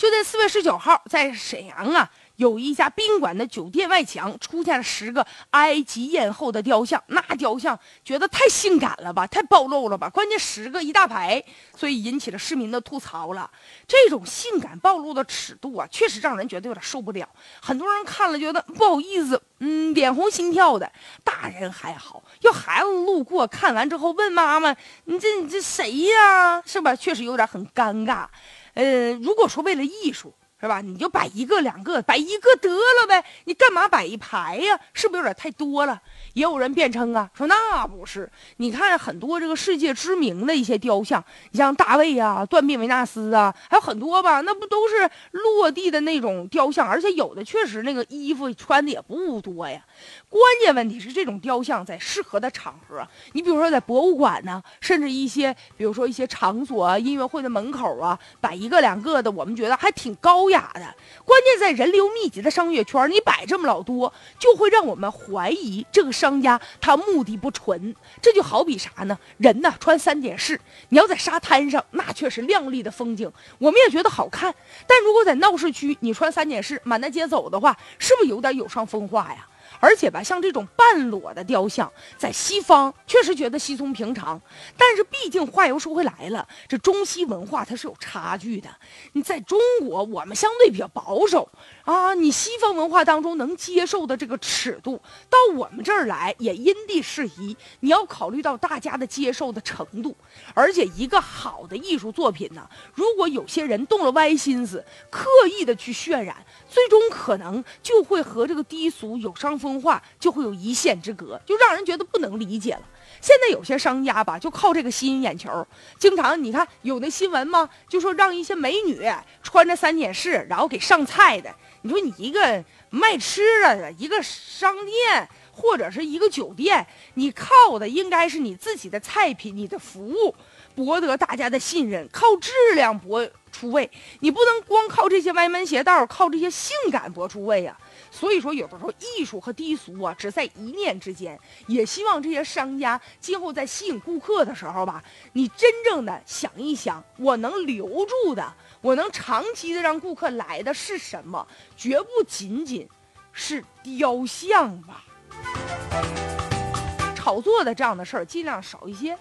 就在四月十九号，在沈阳啊。有一家宾馆的酒店外墙出现了十个埃及艳后的雕像，那雕像觉得太性感了吧，太暴露了吧？关键十个一大排，所以引起了市民的吐槽了。这种性感暴露的尺度啊，确实让人觉得有点受不了。很多人看了觉得不好意思，嗯，脸红心跳的。大人还好，要孩子路过看完之后问妈妈：“你这你这谁呀？”是吧？确实有点很尴尬。呃，如果说为了艺术。是吧？你就摆一个两个，摆一个得了呗。你干嘛摆一排呀？是不是有点太多了？也有人辩称啊，说那不是。你看很多这个世界知名的一些雕像，你像大卫啊、断臂维纳斯啊，还有很多吧，那不都是落地的那种雕像？而且有的确实那个衣服穿的也不多呀。关键问题是这种雕像在适合的场合，你比如说在博物馆呢，甚至一些比如说一些场所啊、音乐会的门口啊，摆一个两个的，我们觉得还挺高。雅的，关键在人流密集的商业圈，你摆这么老多，就会让我们怀疑这个商家他目的不纯。这就好比啥呢？人呢穿三点式，你要在沙滩上，那却是亮丽的风景，我们也觉得好看。但如果在闹市区，你穿三点式满大街走的话，是不是有点有伤风化呀？而且吧，像这种半裸的雕像，在西方确实觉得稀松平常。但是毕竟话又说回来了，这中西文化它是有差距的。你在中国，我们相对比较保守啊，你西方文化当中能接受的这个尺度，到我们这儿来也因地适宜。你要考虑到大家的接受的程度。而且一个好的艺术作品呢，如果有些人动了歪心思，刻意的去渲染。最终可能就会和这个低俗有伤风通话就会有一线之隔，就让人觉得不能理解了。现在有些商家吧，就靠这个吸引眼球，经常你看有那新闻吗？就说让一些美女穿着三点式，然后给上菜的。你说你一个卖吃的，一个商店或者是一个酒店，你靠的应该是你自己的菜品、你的服务，博得大家的信任，靠质量博。出位，你不能光靠这些歪门邪道，靠这些性感博出位啊！所以说，有的时候艺术和低俗啊，只在一念之间。也希望这些商家今后在吸引顾客的时候吧，你真正的想一想，我能留住的，我能长期的让顾客来的是什么？绝不仅仅是雕像吧。炒作的这样的事儿，尽量少一些。